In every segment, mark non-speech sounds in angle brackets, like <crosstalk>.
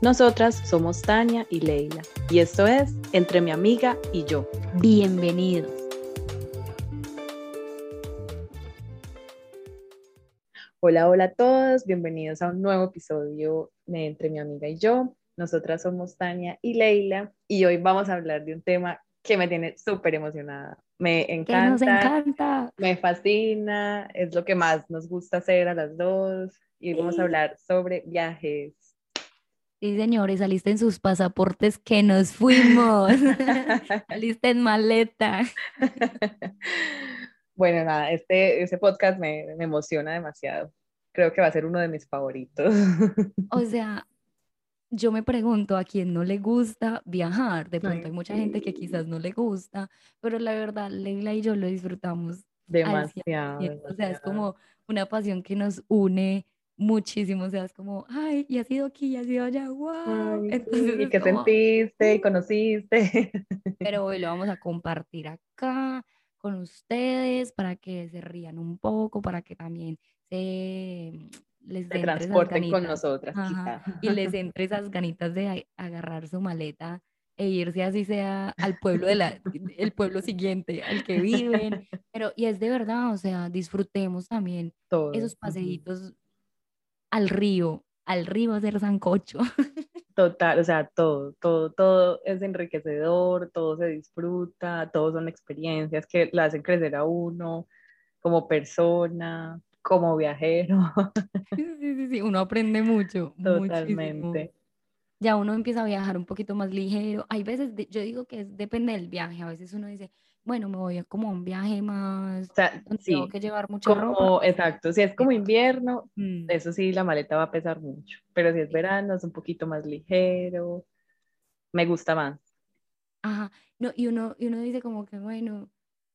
Nosotras somos Tania y Leila y esto es Entre mi amiga y yo. Bienvenidos. Hola, hola a todos, bienvenidos a un nuevo episodio de Entre mi amiga y yo. Nosotras somos Tania y Leila y hoy vamos a hablar de un tema que me tiene súper emocionada. Me encanta, nos encanta. me fascina, es lo que más nos gusta hacer a las dos y vamos a hablar sobre viajes. Sí, señores, alisten sus pasaportes que nos fuimos. <laughs> alisten maleta. <laughs> bueno, nada, este, este podcast me, me emociona demasiado. Creo que va a ser uno de mis favoritos. <laughs> o sea, yo me pregunto a quién no le gusta viajar. De pronto hay mucha gente que quizás no le gusta, pero la verdad, Leila y yo lo disfrutamos demasiado. O sea, es como una pasión que nos une muchísimo, o sea, es como, ay, y has ido aquí, y has ido allá, wow. Entonces, ¿Y qué sentiste y conociste? <laughs> Pero hoy lo vamos a compartir acá con ustedes para que se rían un poco, para que también se les se transporten con nosotras. y les <laughs> entre esas ganitas de agarrar su maleta e irse así sea al pueblo de la, el pueblo siguiente al que viven, <laughs> pero y es de verdad, o sea, disfrutemos también esos paseitos al río, al río hacer sancocho. <laughs> Total, o sea, todo, todo, todo es enriquecedor, todo se disfruta, todo son experiencias que la hacen crecer a uno como persona, como viajero. <laughs> Sí, sí, sí, uno aprende mucho. Totalmente. Ya uno empieza a viajar un poquito más ligero. Hay veces, yo digo que depende del viaje. A veces uno dice, bueno, me voy a como un viaje más, o sea, sí, tengo que llevar mucha como, Exacto, si es como invierno, mm. eso sí, la maleta va a pesar mucho, pero si es verano, es un poquito más ligero, me gusta más. Ajá, no, y uno, y uno dice como que, bueno,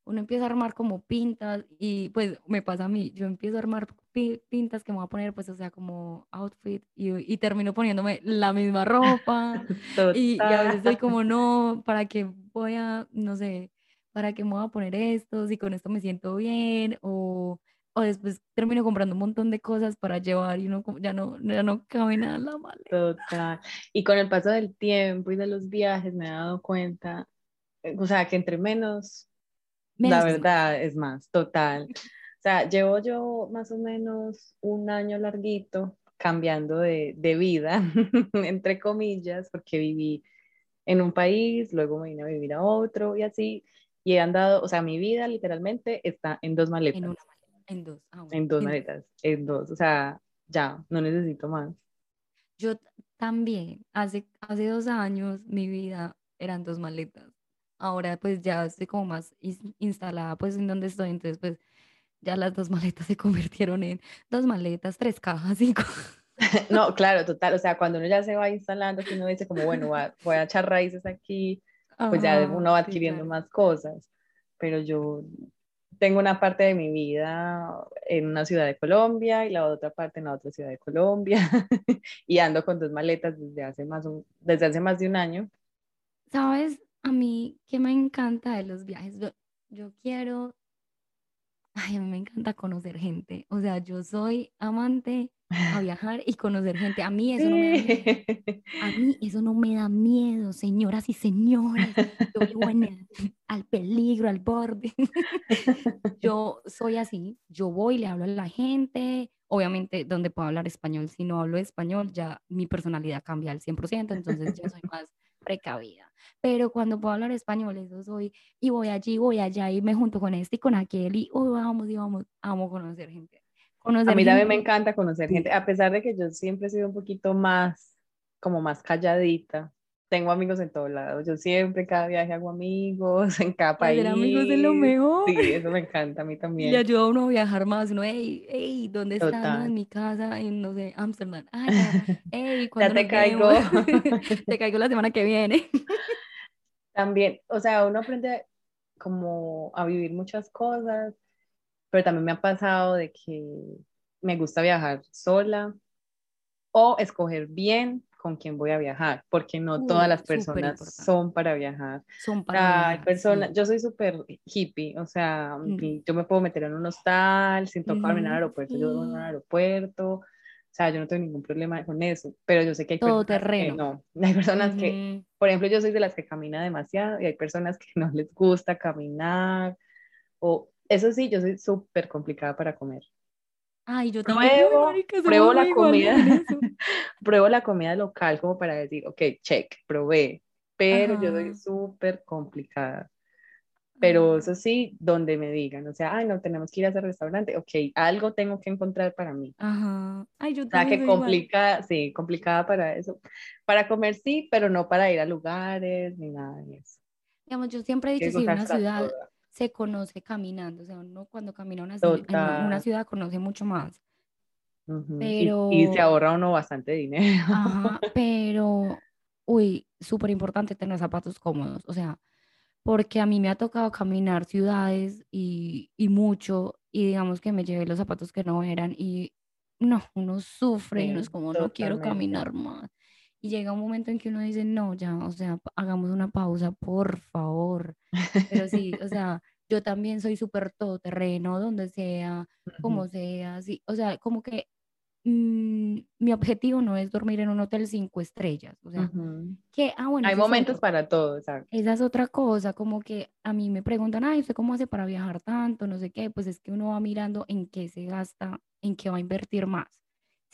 uno empieza a armar como pintas y pues me pasa a mí, yo empiezo a armar pintas que me voy a poner, pues o sea, como outfit y, y termino poniéndome la misma ropa <laughs> y, y, a veces estoy como, no, ¿para qué voy a, no sé, para qué me voy a poner esto? Si con esto me siento bien o, o después termino comprando un montón de cosas para llevar y uno ya no, ya no cabe nada en la maleta. Total. Y con el paso del tiempo y de los viajes me he dado cuenta, eh, o sea, que entre menos la verdad es más, total. O sea, llevo yo más o menos un año larguito cambiando de, de vida, <laughs> entre comillas, porque viví en un país, luego me vine a vivir a otro y así, y he andado, o sea, mi vida literalmente está en dos maletas. En, una en dos. Ah, en dos maletas, en dos, o sea, ya, no necesito más. Yo también, hace, hace dos años mi vida eran dos maletas ahora pues ya estoy como más instalada pues en donde estoy, entonces pues ya las dos <laughs> maletas se convirtieron en dos maletas, tres cajas, cinco. <laughs> No, claro, total, o sea, cuando uno ya se va instalando, que uno dice como, bueno, voy a echar raíces aquí, pues ya uno va adquiriendo más cosas, pero yo tengo una parte de mi vida en una ciudad de Colombia y la otra parte en la otra ciudad de Colombia <laughs> y ando con dos maletas desde hace más, desde hace más de un año. ¿Sabes? A mí, que me encanta de los viajes, yo, quiero, ay, a mí me encanta conocer gente, o sea, yo soy amante a <laughs> viajar y conocer gente, a mí eso no me da miedo, a mí eso no me da miedo, señoras y señores, yo vivo <laughs> al peligro, al borde, <laughs> yo soy así, yo voy, le hablo a la gente, obviamente donde puedo hablar español, si no hablo español ya mi personalidad cambia al 100%, entonces ya soy más precavida. Pero cuando puedo hablar español, eso soy, y voy allí, voy allá, y me junto con este y con aquel, y oh, vamos, y vamos, amo conocer gente. Conocer a mí también me encanta conocer gente, a pesar de que yo siempre he sido un poquito más, como más calladita, tengo amigos en todos lados. Yo siempre, cada viaje hago amigos <laughs> en cada país. Amigos es lo mejor. Sí, eso me encanta a mí también. Y ayuda a uno a viajar más. Uno, hey, hey, ¿dónde estás? En mi casa, en, no sé, Amsterdam. Ah, ya, <laughs> hey, ya te caigo. <laughs> te caigo la semana que viene. También, o sea, uno aprende como a vivir muchas cosas, pero también me ha pasado de que me gusta viajar sola o escoger bien con quién voy a viajar, porque no todas las personas son para viajar. Son para personas, Yo soy súper hippie, o sea, mm. yo me puedo meter en un hostal sin tocarme en el aeropuerto, yo voy en un aeropuerto, o sea, yo no tengo ningún problema con eso, pero yo sé que hay Todo personas terreno. que no. <laughs> Hay personas que, por ejemplo, yo soy de las que camina demasiado y hay personas que no les gusta caminar, o eso sí, yo soy súper complicada para comer. Ay, yo pruebo, pruebo la comida, <laughs> pruebo la comida local como para decir, ok, check, probé, pero yo soy súper complicada. Pero eso sí, donde me digan, o sea, ay, no, tenemos que ir a ese restaurante, ok, algo tengo que encontrar para mí. Ajá. Ay, yo o sea, que complica, sí, complicada para eso. Para comer sí, pero no para ir a lugares ni nada de eso. Digamos, yo siempre he dicho, si una ciudad, se conoce caminando, o sea, uno cuando camina una, ciudad, una ciudad conoce mucho más. Pero... Y, se ahorra uno bastante dinero. Ajá, <laughs> pero, uy, súper importante tener zapatos cómodos, o sea, porque a mí me ha tocado caminar ciudades y, y mucho, y digamos que me llevé los zapatos que no eran, y no, uno sufre, y uno es como, no quiero caminar más. Y llega un momento en que uno dice, no, ya, o sea, hagamos una pausa, por favor. Pero <laughs> sí, o sea, yo también soy súper todoterreno, donde sea, como sea, sí, o sea, como que mm, mi objetivo no es dormir en un hotel cinco estrellas, o sea, que, ah, bueno. Hay momentos para todo, Esa es otra cosa, como que a mí me preguntan, ay, ¿usted cómo hace para viajar tanto? No sé qué, pues es que uno va mirando en qué se gasta, en qué va a invertir más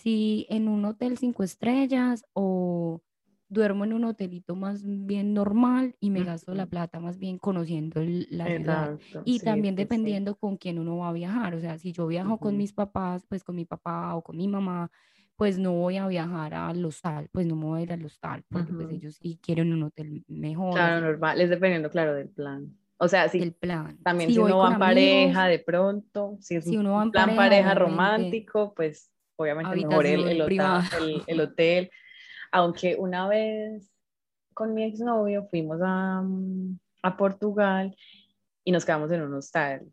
si en un hotel cinco estrellas o duermo en un hotelito más bien normal y me gasto la plata más bien conociendo la ciudad. Y también dependiendo con quién uno va a viajar. O sea, si yo viajo con mis papás, pues con mi papá o con mi mamá, pues no voy a viajar al hostal, pues no me voy a ir al hostal, porque pues ellos sí quieren un hotel mejor. Claro, normal, es dependiendo, claro, del plan. O sea, si el plan. también si, uno va en pareja de pronto, si es un plan pareja, pareja romántico, pues obviamente mejor el, el, hotel, el, <laughs> hotel. Aunque una vez con mi exnovio fuimos a, mm, a Portugal y nos quedamos en un hostal,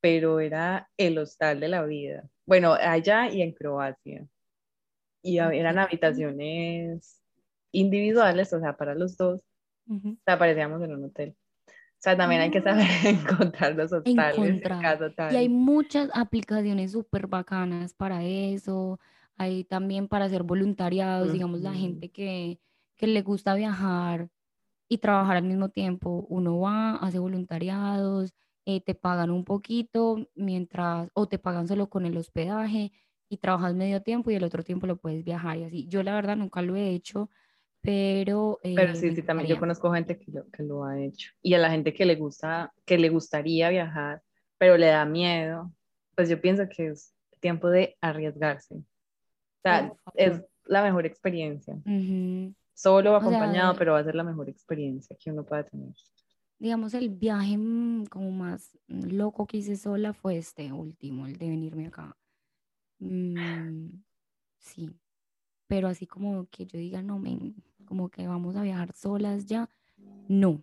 pero era el hostal de la vida. Bueno, allá y en Croacia. Y eran habitaciones individuales, o sea, para los dos. O sea, parecíamos en un hotel. O sea, también hay que saber ah. <laughs> encontrar los hostales. Y hay muchas aplicaciones súper bacanas para eso. Hay también para hacer voluntariados, digamos, la gente que, que le gusta viajar y trabajar al mismo tiempo. Uno va, hace voluntariados, eh, te pagan un poquito mientras, o te pagan solo con el hospedaje y trabajas medio tiempo y el otro tiempo lo puedes viajar y así. Yo la verdad nunca lo he hecho, pero... pero sí, eh, sí, también yo conozco gente que lo, que lo ha hecho. Y a la gente que le gusta, que le gustaría viajar, pero le da miedo, pues yo pienso que es tiempo de arriesgarse. O sea, es la mejor experiencia. Solo acompañado, pero va a ser la mejor experiencia que uno pueda tener. Digamos, el viaje mm, como más loco que hice sola fue este último, el de venirme acá. Mm, sí, pero así como que yo diga, no, me, como que vamos a viajar solas ya, no.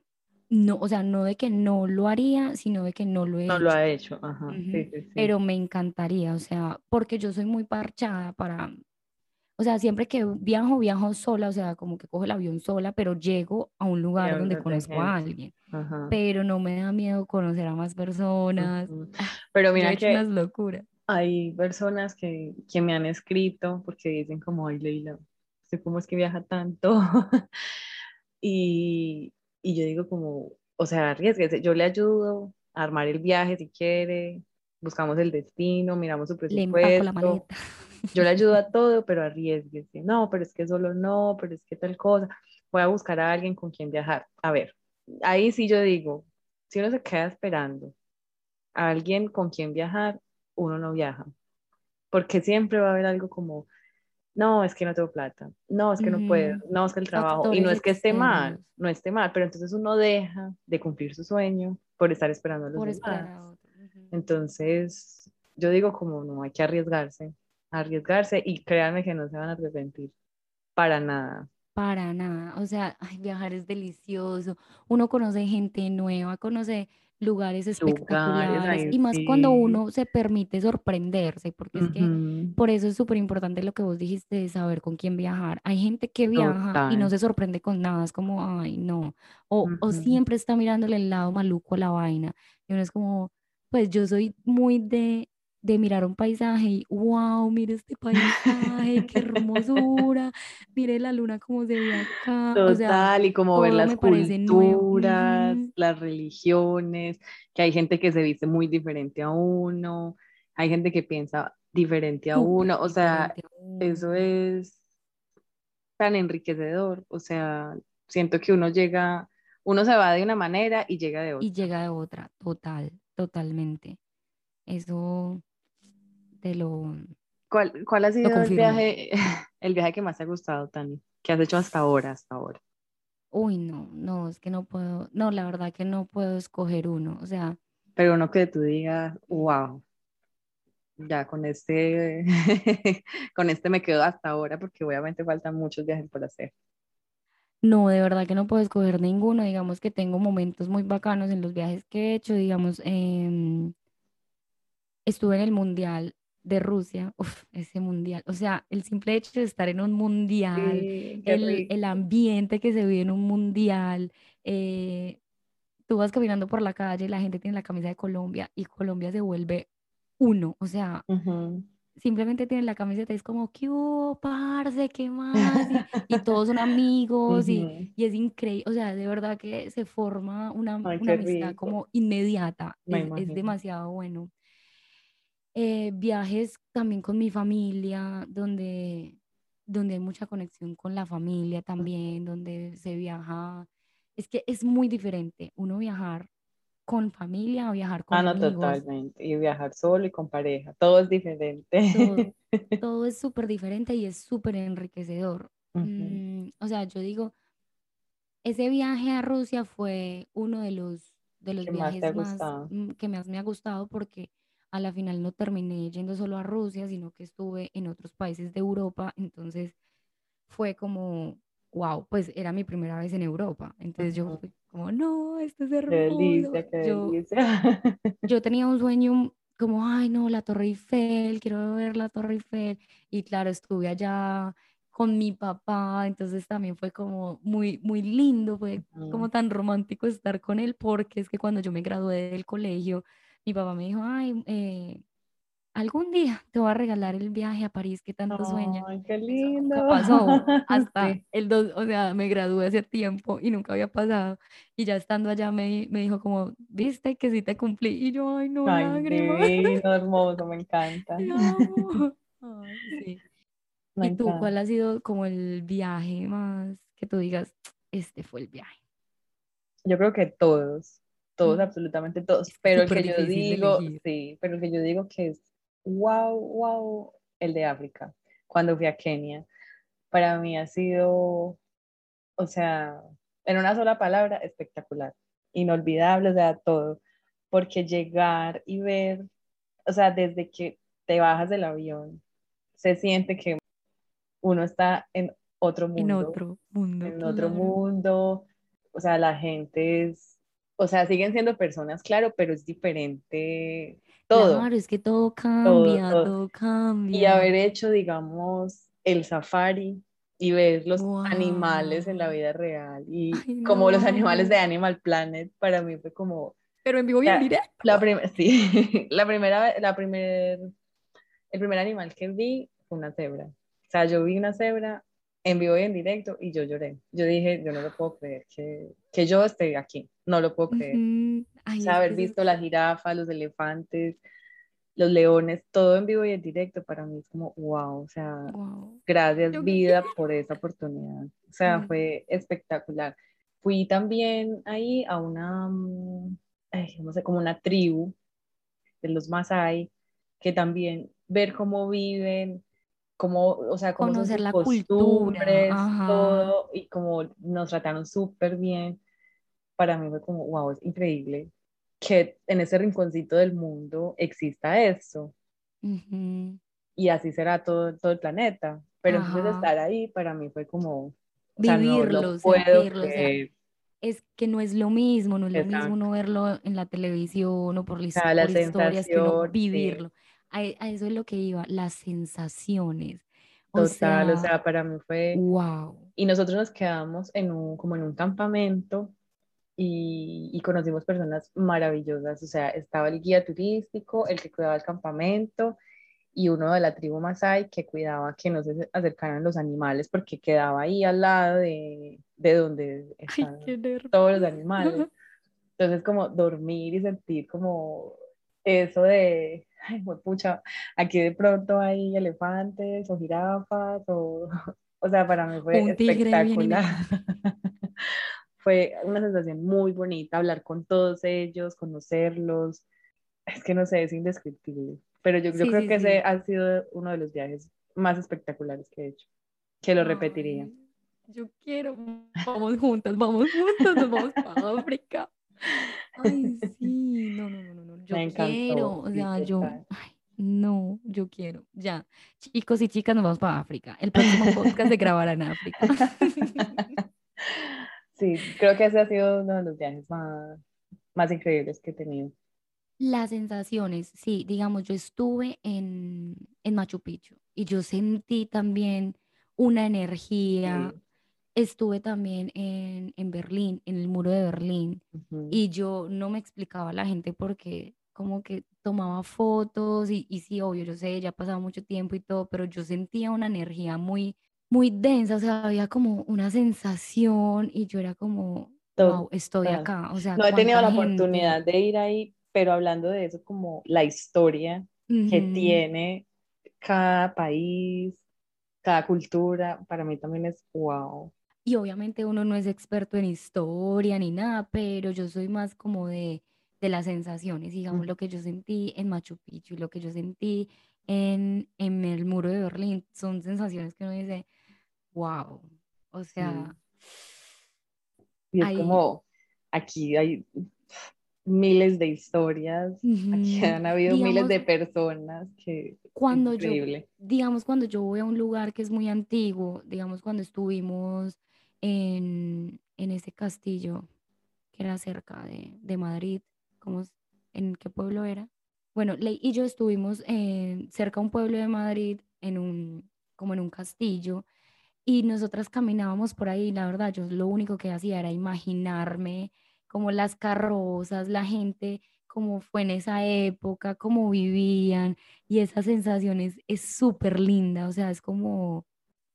No, o sea, no de que no lo haría, sino de que no lo he hecho. No lo ha hecho, ajá. sí, sí, sí. Pero me encantaría, o sea, porque yo soy muy parchada para, o sea, siempre que viajo, viajo sola, o sea, como que cojo el avión sola, pero llego a un lugar donde conozco a alguien. Ajá. Pero no me da miedo conocer a más personas. Ah, pero mira que unas locuras. hay personas que, que me han escrito porque dicen como, ay, Leila, cómo es que viaja tanto. <laughs> y, y, yo digo como, o sea, arriesguese, yo le ayudo a armar el viaje si quiere, buscamos el destino, miramos su presupuesto. Le la maleta. <laughs> Yo le ayudo a todo, pero arriesguese. No, pero es que solo no, pero es que tal cosa. Voy a buscar a alguien con quien viajar. A ver, ahí sí yo digo, si uno se queda esperando a alguien con quien viajar, uno no viaja. Porque siempre va a haber algo como, no, es que no tengo plata, no, es que no puedo, no, es que el trabajo, y no es que esté mal, no esté mal, pero entonces uno deja de cumplir su sueño por estar esperando a los demás. Entonces, yo digo como no, hay que arriesgarse, arriesgarse y créanme que no se van a arrepentir para nada. Para nada, o sea, viajar es delicioso, uno conoce gente nueva, conoce lugares espectaculares y más cuando uno se permite sorprenderse, porque es que por eso es súper importante lo que vos dijiste de saber con quién viajar. Hay gente que viaja y no se sorprende con nada, es como, ay, no, o, o siempre está mirándole el lado maluco a la vaina, y uno es como, pues yo soy muy de, de mirar un paisaje y wow, mire este paisaje, qué hermosura, mire la luna como se ve acá. Total, y como ver las culturas, las religiones, que hay gente que se viste muy diferente a uno, hay gente que piensa diferente a uno, o sea, eso es tan enriquecedor, o sea, siento que uno llega, uno se va de una manera y llega de otra. Y llega de otra, total, totalmente. Eso de lo... ¿Cuál, cuál ha sido el viaje, <laughs> el viaje que más te ha gustado, Tani? ¿Qué has hecho hasta ahora, hasta ahora? Uy, no, no, es que no puedo, no, la verdad que no puedo escoger uno, o sea... Pero uno que tú digas, wow, ya con este, <laughs> con este me quedo hasta ahora porque obviamente faltan muchos viajes por hacer. No, de verdad que no puedo escoger ninguno. Digamos que tengo momentos muy bacanos en los viajes que he hecho. Digamos, em, estuve en el Mundial de Rusia, uf, ese mundial, o sea, el simple hecho de estar en un mundial, el, ambiente que se vive en un mundial, eh, tú vas caminando por la calle, la gente tiene la camisa de Colombia y Colombia se vuelve uno, o sea, simplemente tienen la camiseta y es como, ¿qué hubo, parce? ¿Qué más? Y, <laughs> todos son amigos y, es increíble, o sea, de verdad que se forma una, amistad como inmediata, es demasiado bueno. Eh, viajes también con mi familia, donde, donde hay mucha conexión con la familia también, donde se viaja. Es que es muy diferente uno viajar con familia o viajar con ah, no, totalmente. Y viajar solo y con pareja. Todo es diferente. Todo, <laughs> es súper diferente y es súper enriquecedor. Mm, o sea, yo digo, ese viaje a Rusia fue uno de los, de los viajes más, mm, que más me ha gustado porque a la final no terminé yendo solo a Rusia, sino que estuve en otros países de Europa, entonces fue como, wow, pues era mi primera vez en Europa, entonces yo fui como, no, esto es hermoso. delicia, qué yo, yo <laughs> tenía un sueño como, ay, no, la Torre Eiffel, quiero ver la Torre Eiffel, y claro, estuve allá con mi papá, entonces también fue como muy, muy lindo, fue como tan romántico estar con él, porque es que cuando yo me gradué del colegio, mi papá me dijo, ay, eh, algún día te voy a regalar el viaje a París que tanto sueñas. Ay, qué lindo. Nunca pasó <laughs> hasta el dos, o sea, me gradué hace tiempo y nunca había pasado. Y ya estando allá me, me dijo como, viste que sí te cumplí. Y yo, ay, no, ay, lágrimas. Lindo, <laughs> hermoso, me encanta. <laughs> Ay, sí. ¿Y tú cuál ha sido como el viaje más que tú digas, este fue el viaje? Yo creo que todos todos, absolutamente todos, pero el que yo digo, sí, pero el que yo digo que es wow, wow, el de África, cuando fui a Kenia, para mí ha sido, o sea, en una sola palabra, espectacular, inolvidable, o sea, todo, porque llegar y ver, o sea, desde que te bajas del avión, se siente que uno está en otro mundo. En otro mundo. En otro mundo. O sea, la gente es o sea, siguen siendo personas, claro, pero es diferente todo. Claro, es que todo cambia, todo, cambia. Y haber hecho, digamos, el safari y ver los animales en la vida real y como los animales de Animal Planet, para mí fue como... Pero en vivo y en directo. La <laughs> sí, la primera, la primer, el primer animal que vi fue una cebra. O sea, yo vi una cebra en vivo y en directo y yo lloré. Yo dije, yo no lo puedo creer que, que yo esté aquí, no lo puedo creer. haber visto la jirafa, los elefantes los leones, todo en vivo y en directo, para mí es como, wow, o sea, gracias vida por esa oportunidad. O sea, fue espectacular. Fui también ahí a una, mm, no sé, como una tribu de los Masai, que también ver cómo viven, cómo, o sea, cómo conocer la cultura, todo, y cómo nos trataron súper bien. Para mí fue como, wow, es increíble que en ese rinconcito del mundo exista eso. Y así será todo, todo el planeta. Pero entonces estar ahí para mí fue como... Vivirlo, es que no es lo mismo, no es lo mismo no verlo en la televisión o por, las historias, que no vivirlo. A, eso es lo que iba, las sensaciones. Total, o sea, para mí fue... Wow. Y nosotros nos quedamos en un, como en un campamento y, conocimos personas maravillosas, o sea, estaba el guía turístico, el que cuidaba el campamento y uno de la tribu Masai que cuidaba que no se acercaran los animales porque quedaba ahí al lado de, de donde <laughs> están todos los animales. <laughs> Entonces, como dormir y sentir como eso de, ay, pucha, aquí de pronto hay elefantes o jirafas o, <laughs> o sea, para mí fue espectacular. <laughs> fue una sensación muy bonita hablar con todos ellos, conocerlos. Es que no sé, es indescriptible. Pero yo, yo creo que ese ha sido uno de los viajes más espectaculares que he hecho, que lo repetiría. Yo quiero, vamos juntas, vamos juntas, nos vamos para África. Ay, sí, no, no, no, no, yo quiero, o sea, yo, ay, no, yo quiero, ya. Chicos y chicas, nos vamos para África. El próximo podcast se <laughs> grabará en África. <laughs> Sí, creo que ese ha sido uno de los viajes más, más increíbles que he tenido. Las sensaciones, sí, digamos, yo estuve en, en Machu Picchu y yo sentí también una energía. Estuve también en, en, Berlín, en el muro de Berlín, y yo no me explicaba a la gente porque como que tomaba fotos y, y sí, obvio, yo sé, ya ha pasado mucho tiempo y todo, pero yo sentía una energía muy, muy densa, o sea, había como una sensación y yo era como, wow, estoy acá. O sea, no he tenido la oportunidad de ir ahí, pero hablando de eso, como la historia que tiene cada país, cada cultura, para mí también es wow. Y obviamente uno no es experto en historia ni nada, pero yo soy más como de, de las sensaciones, digamos, lo que yo sentí en Machu Picchu y lo que yo sentí en, en el muro de Berlín, son sensaciones que uno dice, wow. O sea. Y es como, aquí hay miles de historias, aquí han habido miles de personas que cuando increíble. yo digamos cuando yo voy a un lugar que es muy antiguo digamos cuando estuvimos en, en ese castillo que era cerca de, de Madrid ¿cómo, en qué pueblo era. Bueno Ley y yo estuvimos en, cerca a un pueblo de Madrid en un como en un castillo y nosotras caminábamos por ahí, la verdad, yo lo único que hacía era imaginarme como las carrozas, la gente, cómo fue en esa época, cómo vivían, y esa sensación es súper linda, o sea, es como,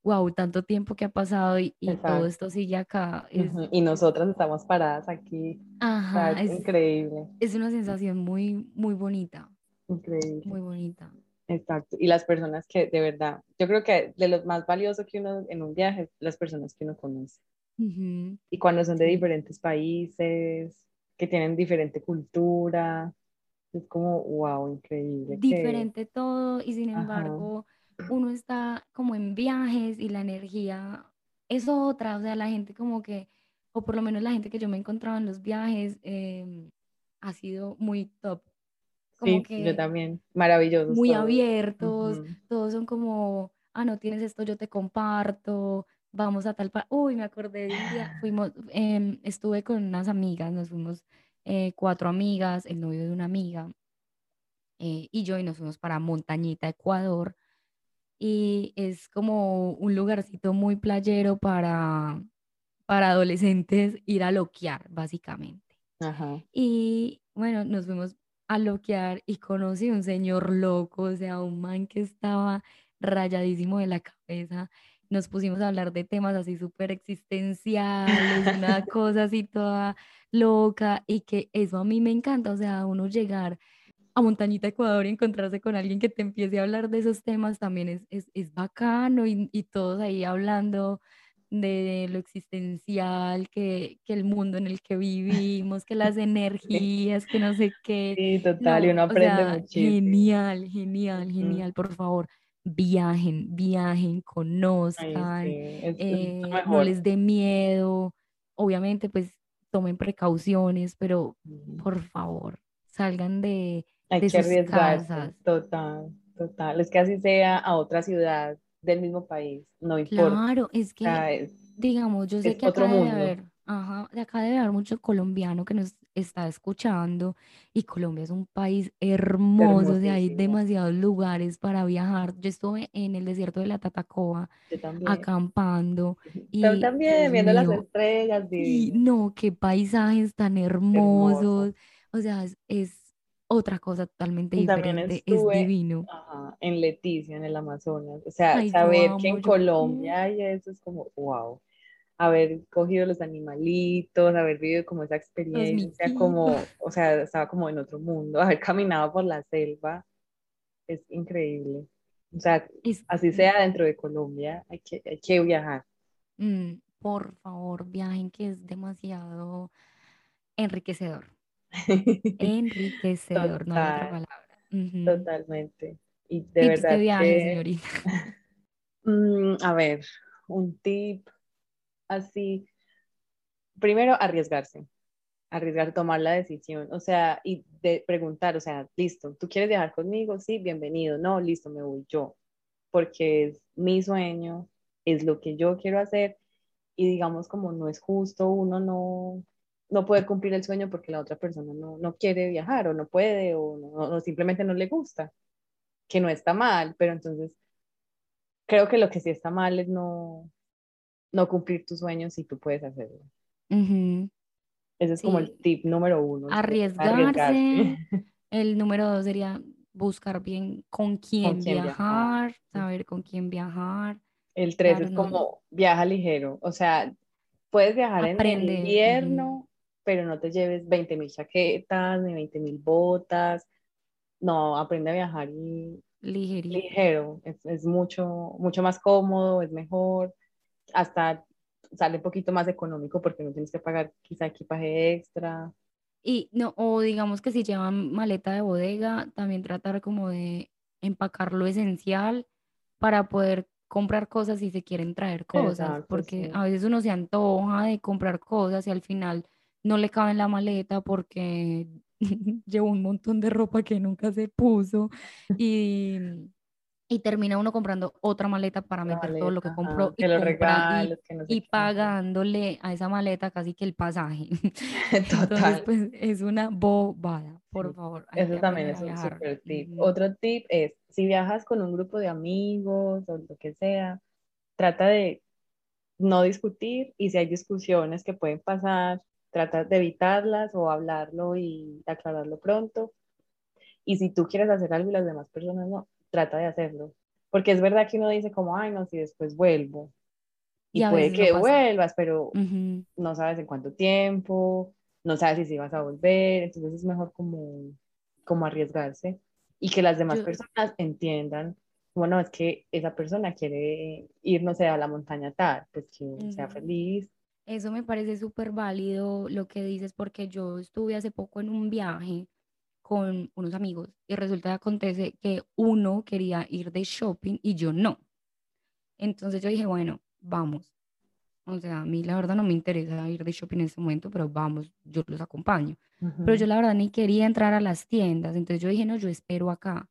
wow, tanto tiempo que ha pasado y, todo esto sigue acá. Y nosotras estamos paradas aquí. Ajá, es increíble. Es una sensación muy, muy bonita. Increíble. Muy bonita. Exacto. Y las personas que de verdad, yo creo que de lo más valioso que uno en un viaje, las personas que uno conoce. Y cuando son de diferentes países, que tienen diferente cultura, es como, wow, increíble. Diferente todo y sin embargo, uno está como en viajes y la energía es otra, o sea, la gente como que, o por lo menos la gente que yo me he encontrado en los viajes, em, ha sido muy top sí, yo también, maravillosos. Muy abiertos, todos son como, ah, no tienes esto, yo te comparto, vamos a tal Uy, me acordé de un día, <sighs> fuimos, em, estuve con unas amigas, nos fuimos eh, cuatro amigas, el novio de una amiga eh, y yo, y nos fuimos para Montañita, Ecuador. Y es como un lugarcito muy playero para, para adolescentes ir a loquear, básicamente. Ajá. Y bueno, nos fuimos a loquear y conocí un señor loco, o sea, un man que estaba rayadísimo de la cabeza. Nos pusimos a hablar de temas así súper existenciales, una <laughs> cosa así toda loca y que eso a mí me encanta, o sea, uno llegar a Montañita Ecuador y encontrarse con alguien que te empiece a hablar de esos temas también es, es, es bacano y, y todos ahí hablando de lo existencial, que, que el mundo en el que vivimos, que las <laughs> energías, que no sé qué. Sí, total, y uno aprende muchísimo. Genial, genial, genial, por favor. Viajen, viajen, conozcan, eh, no les dé miedo. Obviamente, pues tomen precauciones, pero por favor, salgan de, Hay de que arriesgarse, casas. total, total. Es que así sea a otra ciudad del mismo país, no importa. Claro, es que, es, digamos, yo sé que acá debe haber, ajá, de acá debe haber mucho colombiano que nos está escuchando y Colombia es un país hermoso, o sea, hay demasiados lugares para viajar. Yo estuve en el desierto de la Tatacoa acampando y, también, viendo las estrellas, y divino. no, qué paisajes tan Hermoso. hermosos, o sea, es, es otra cosa totalmente Y diferente, es divino. ajá, en Leticia, en el Amazonas. O sea, Ay, saber que en Colombia hay eso es como, wow. Haber cogido los animalitos, haber vivido como esa experiencia, como, o sea, estaba como en otro mundo, <laughs> haber caminado por la selva, es increíble. O sea, Es así sea dentro de Colombia, hay que, hay que viajar. mm, por favor, viajen, que es demasiado enriquecedor. <laughs> Enriquecedor, no hay otra Total, palabra. Totalmente. Y de Tips de verdad viaje, que, señorita. <laughs> mm, a ver, un tip así, primero arriesgarse, arriesgar, tomar la decisión, o sea, y de preguntar, o sea, listo, ¿tú quieres viajar conmigo? Sí, bienvenido, no, listo, me voy yo, porque es mi sueño, es lo que yo quiero hacer y digamos como no es justo, uno no, no puede cumplir el sueño porque la otra persona no, no quiere viajar o no puede o, no, o simplemente no le gusta, que no está mal, pero entonces creo que lo que sí está mal es no, no cumplir tus sueños si tú puedes hacerlo. Ese es como el tip número uno, arriesgarse. <laughs> arriesgarse. El número dos sería buscar bien con ¿Con quién viajar? viajar, saber con quién viajar. El tres Claro, es no, como viaja ligero, o sea, puedes viajar en el invierno, pero no te lleves 20 mil chaquetas ni 20 mil botas. No, aprende a viajar y Ligerito. ligero, es, es mucho, mucho más cómodo, es mejor, hasta sale un poquito más económico porque no tienes que pagar quizá equipaje extra. Y no, o digamos que si llevan maleta de bodega, también tratar como de empacar lo esencial para poder comprar cosas si se quieren traer cosas, Exacto, porque sí. a veces uno se antoja de comprar cosas y al final no le cabe en la maleta porque <laughs> llevó un montón de ropa que nunca se puso y, y termina uno comprando otra maleta para meter todo lo que maleta, compró y los compra y, que no sé y qué. pagándole a esa maleta casi que el pasaje. <laughs> <laughs> Entonces, Total. pues es una bobada. Por favor, Eso también es un super tip. Otro tip es, si viajas con un grupo de amigos o lo que sea, trata de no discutir y si hay discusiones que pueden pasar, trata de evitarlas o hablarlo y aclararlo pronto. Y si tú quieres hacer algo y las demás personas no, trata de hacerlo. Porque es verdad que uno dice como, ay, no, si después vuelvo. Y, puede no que vuelvas, pero no sabes en cuánto tiempo, no sabes si, si vas a volver, entonces es mejor como, como arriesgarse y que las demás Yo, personas entiendan, bueno, es que esa persona quiere ir, no sé, a la montaña tal, pues que sea feliz. Eso me parece súper válido lo que dices porque yo estuve hace poco en un viaje con unos amigos y resulta que acontece que uno quería ir de shopping y yo no. Entonces yo dije, bueno, vamos. O sea, a mí la verdad no me interesa ir de shopping en este momento, pero vamos, yo los acompaño. Pero yo la verdad ni quería entrar a las tiendas, entonces yo dije, no, yo espero acá.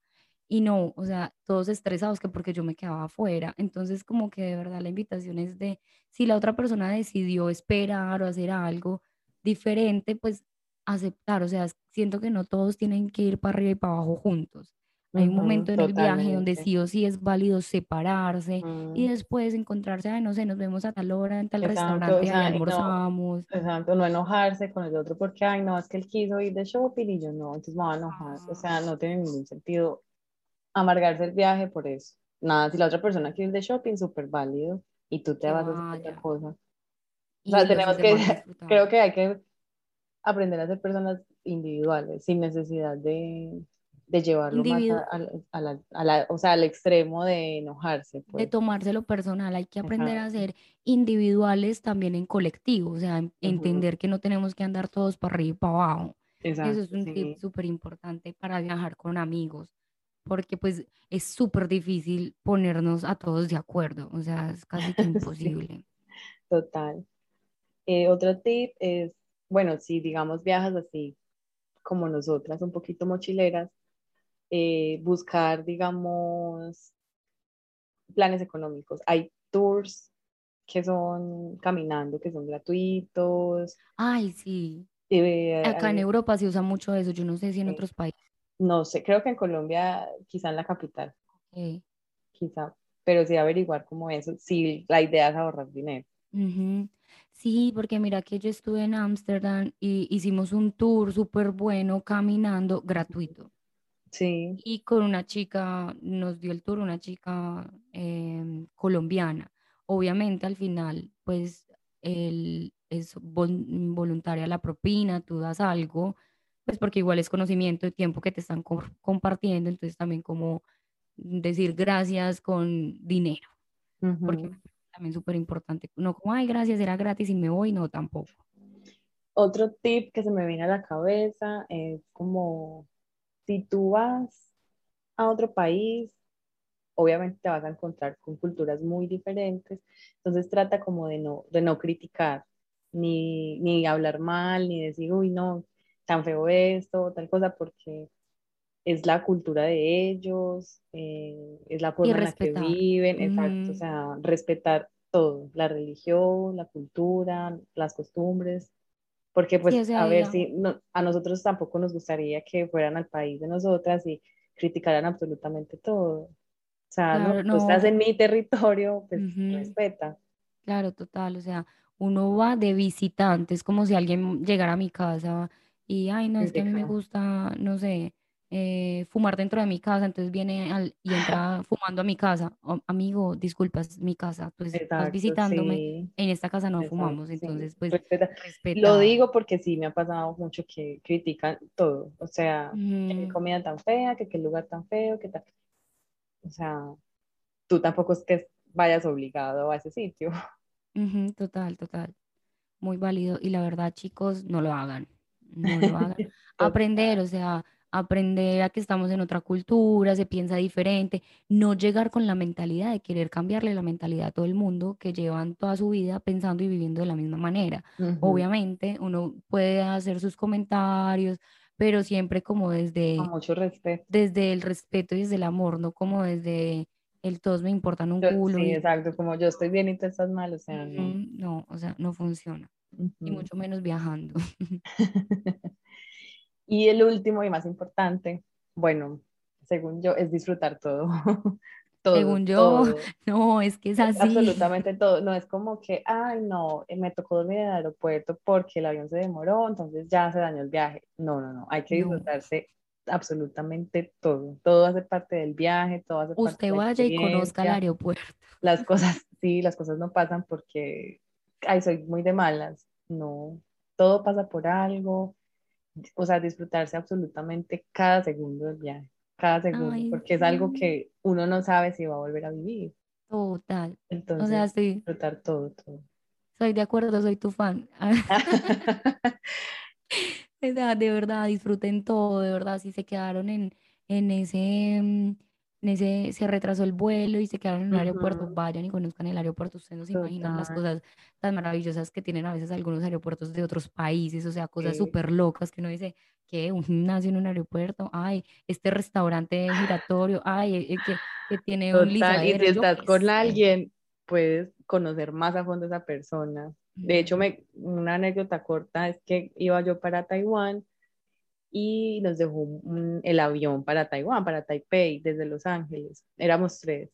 Y no, o sea, todos estresados que porque yo me quedaba afuera. Entonces como que de verdad la invitación es de, si la otra persona decidió esperar o hacer algo diferente, pues aceptar. O sea, siento que no todos tienen que ir para arriba y para abajo juntos. Hay un momento en el viaje donde totalmente. sí o sí es válido separarse y Mm, después encontrarse, ay, no sé, nos vemos a tal hora en tal Exacto, o restaurante, ahí sea, y no, almorzamos. exacto, no enojarse con el otro porque, ay, no, es que él quiso ir de shopping y yo no, entonces me voy a enojar. O sea, no tiene ningún sentido amargarse el viaje por eso. Nada, si la otra persona quiere ir de shopping, súper válido y tú te Que vas a hacer otra vaya. cosa. O sea, sí tenemos que, a <laughs> creo que hay que aprender a ser personas individuales, sin necesidad de, de llevarlo más a, la, o sea, al extremo de enojarse. De pues. tomárselo personal, hay que aprender a ser individuales también en colectivo, o sea, entender que no tenemos que andar todos para arriba y para abajo. Eso es un tip súper importante para viajar con amigos, porque pues es súper difícil ponernos a todos de acuerdo, o sea, es casi que <laughs> imposible. Total. Eh, otro tip es, bueno, si digamos viajas así como nosotras, un poquito mochileras, eh, buscar, digamos, planes económicos. Hay tours que son caminando, que son gratuitos. Ay, sí. Eh, Acá en Europa se usa mucho eso, yo no sé si en otros países. No sé, creo que en Colombia, quizá en la capital. Quizá, pero sí averiguar cómo eso, si la idea es ahorrar dinero. Sí, porque mira que yo estuve en Ámsterdam y hicimos un tour súper bueno caminando gratuito. Sí. Y con una chica, nos dio el tour una chica em, colombiana. Obviamente al final, pues el, es voluntaria la propina, tú das algo, pues porque igual es conocimiento y tiempo que te están compartiendo, entonces también como decir gracias con dinero, porque también súper importante, no como, ay, gracias, era gratis y me voy, no, tampoco. Otro tip que se me viene a la cabeza es como si tú vas a otro país, obviamente te vas a encontrar con culturas muy diferentes, entonces trata como de no, de no criticar, ni, ni hablar mal, ni decir, uy, no, tan feo esto, tal cosa, porque es la cultura de ellos, eh, es la forma en la que viven, exacto, o sea, respetar todo, la religión, la cultura, las costumbres, porque pues a ver si a nosotros tampoco nos gustaría que fueran al país de nosotras y criticaran absolutamente todo. O sea, no, tú estás en mi territorio, pues respeta. Claro, total, o sea, uno va de visitante, es como si alguien llegara a mi casa y, ay, no, es que a mí me gusta, no sé, eh, fumar dentro de mi casa, entonces viene al, y entra <laughs> fumando a mi casa. amigo, disculpas, mi casa, tú estás visitándome, en esta casa no fumamos, entonces pues respeta. Lo digo porque sí me ha pasado mucho que critican todo, o sea, qué comida tan fea, que qué lugar tan feo, que tal. O sea, tú tampoco es que vayas obligado a ese sitio. total, total. Muy válido. Y la verdad, chicos, no lo hagan. No lo hagan. <laughs> Aprender, o sea, aprender a que estamos en otra cultura, se piensa diferente, no llegar con la mentalidad de querer cambiarle la mentalidad a todo el mundo que llevan toda su vida pensando y viviendo de la misma manera. Obviamente uno puede hacer sus comentarios, pero siempre como desde... mucho respeto. Desde el respeto y desde el amor, no como desde el todos me importan un culo. Sí, exacto, como yo estoy bien y tú estás mal, o sea, no. No, o sea, no funciona. Y mucho menos viajando. <laughs> <laughs> Y el último y más importante, bueno, según yo, es disfrutar todo. <laughs> todo según yo, no, es que es así. Absolutamente todo. No es como que, ay, no, eh, me tocó dormir en el aeropuerto porque el avión se demoró, entonces ya se dañó el viaje. No, no, no. Hay que disfrutarse absolutamente todo. Todo hace parte del viaje, todo hace parte Usted vaya y conozca el aeropuerto. <laughs> Las cosas, sí, las cosas no pasan porque, ay, soy muy de malas. No, todo pasa por algo o sea, disfrutarse absolutamente cada segundo del viaje, cada segundo, porque es algo que uno no sabe si va a volver a vivir. Total. Entonces, o sea, sí. disfrutar todo, todo. Soy de acuerdo, soy tu fan. <laughs> <laughs> de verdad, disfruten todo, de verdad, si se quedaron en, en ese mm, ese, se retrasó el vuelo y se quedaron en el aeropuerto, vayan y conozcan el aeropuerto, ustedes no se imaginan las cosas tan maravillosas que tienen a veces algunos aeropuertos de otros países, o sea, cosas súper locas que uno dice, ¿qué? Un gimnasio en un aeropuerto, ay, este restaurante giratorio, ay, eh, que, que, tiene un lisadero. Y si estás con alguien, puedes conocer más a fondo a esa persona. De hecho, me, una anécdota corta es que iba yo para Taiwán y nos dejó el avión para Taiwán, para Taipei, desde Los Ángeles. Éramos tres.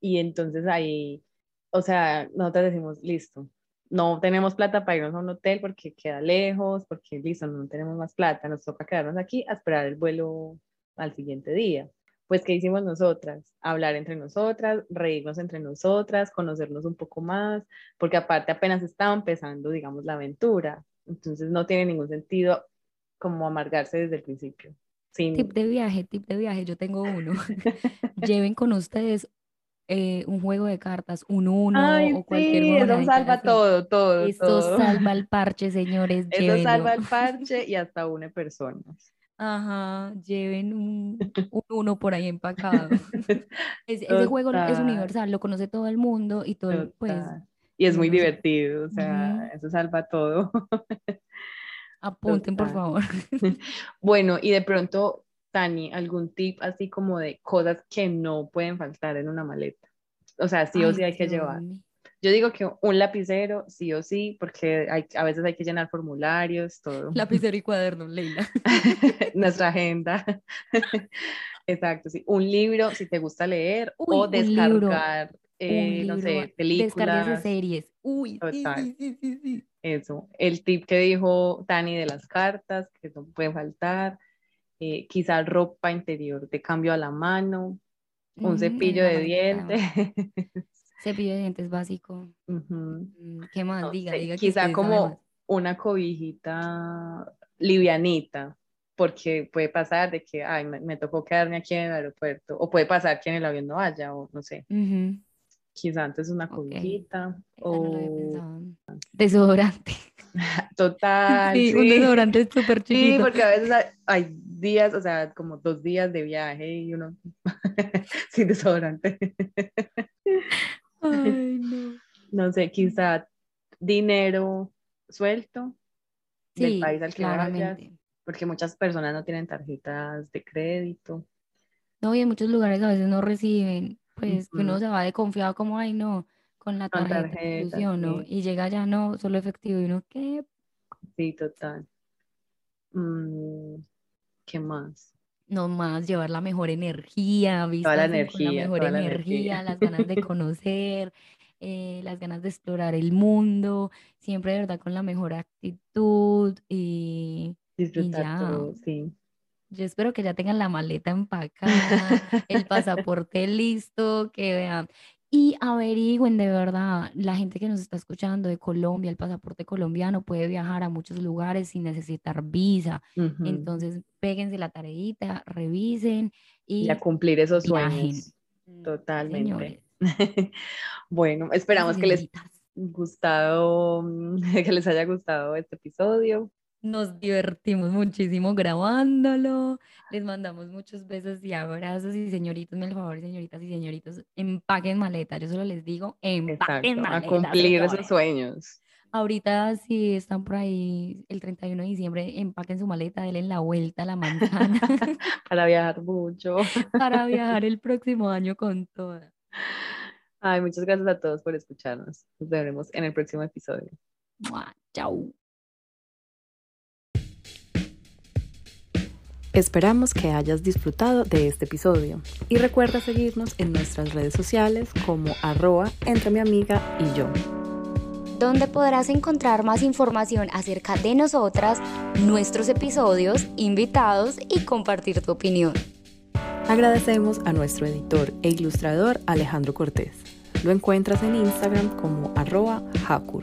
Y entonces ahí, o sea, nosotros decimos, listo, no tenemos plata para irnos a un hotel porque queda lejos, porque listo, no tenemos más plata, nos toca quedarnos aquí a esperar el vuelo al siguiente día. Pues, ¿qué hicimos nosotras? Hablar entre nosotras, reírnos entre nosotras, conocernos un poco más, porque aparte apenas estaba empezando, digamos, la aventura. Entonces no tiene ningún sentido como amargarse desde el principio. O Tip de viaje, tip de viaje, yo tengo uno. <laughs> <laughs> Lleven con ustedes eh, un juego de cartas, un uno o cualquier sí, Eso salva todo, todo. Esto salva el <laughs> parche, señores. Eso salva el parche y hasta une personas. Ajá, lleven <laughs> un, uno por ahí empacado. <laughs> ese juego es universal, lo conoce todo el mundo y todo, pues. Y es muy divertido, o sea, eso salva todo. <laughs> Apunten, por favor. Bueno, y de pronto, Tani, algún tip así como de cosas que no pueden faltar en una maleta. O sea, sí o sí hay que llevar. Yo digo que un lapicero, sí o sí, porque hay, a veces hay que llenar formularios, todo. Lapicero y cuaderno, Leila. <laughs> Nuestra agenda. Exacto, sí. Un libro, si te gusta leer, o descargar, eh, no sé, películas. de series. Uy, sí, sí, sí, sí, Eso. El tip que dijo Tani de las cartas, que no puede faltar. Eh, quizá ropa interior de cambio a la mano, un mm, cepillo de dientes. <laughs> Cepillo de dientes básico. Mm, ¿Qué más? diga, diga. Quizá como una cobijita livianita, porque puede pasar de que, ay, me, tocó quedarme aquí en el aeropuerto, o puede pasar que en el avión no haya, o no sé. Quizá antes una cobijita, o... Desodorante. <laughs> Total. Sí, un desodorante súper chiquito. Sí, porque a veces hay días, o sea, como dos días de viaje y uno <laughs> sin desodorante. Ay, <laughs> no. No sé, quizá dinero suelto del país al que vayas, porque muchas personas no tienen tarjetas de crédito. No, y en muchos lugares a veces no reciben, pues uno se va de confiado como, ay, no, con la tarjeta, ¿no? Y llega ya, no, solo efectivo, y uno, ¿qué? Sí, total. Mm, ¿Qué más? No más llevar la mejor energía, toda la energía, la mejor energía, las ganas de <laughs> conocer, eh, las ganas de explorar el mundo, siempre de verdad con la mejor actitud y, Disfrutar sí. Yo espero que ya tengan la maleta empacada, el <laughs> pasaporte listo, que vean. Y averigüen de verdad, la gente que nos está escuchando de Colombia, el pasaporte colombiano puede viajar a muchos lugares sin necesitar visa. Entonces, péguense la tareita, revisen y, a cumplir esos sueños. Totalmente. <laughs> bueno, esperamos que les gustado, <laughs> que les haya gustado este episodio. Nos divertimos muchísimo grabándolo. Les mandamos muchos besos y abrazos. Y señoritos, me favor, señoritas y señoritos, empaquen maleta. Yo solo les digo, empaquen maleta. A cumplir esos sueños. Ahorita, si están por ahí el 31 de diciembre, empaquen su maleta, denle la vuelta a la manzana. <laughs> Para viajar mucho. <laughs> Para viajar el próximo año con toda. Ay, muchas gracias a todos por escucharnos. Nos veremos en el próximo episodio. Chao. Esperamos que hayas disfrutado de este episodio y recuerda seguirnos en nuestras redes sociales como arroba entre mi amiga y yo. Donde podrás encontrar más información acerca de nosotras, nuestros episodios, invitados y compartir tu opinión. Agradecemos a nuestro editor e ilustrador Alejandro Cortés. Lo encuentras en Instagram como arroba Hakur.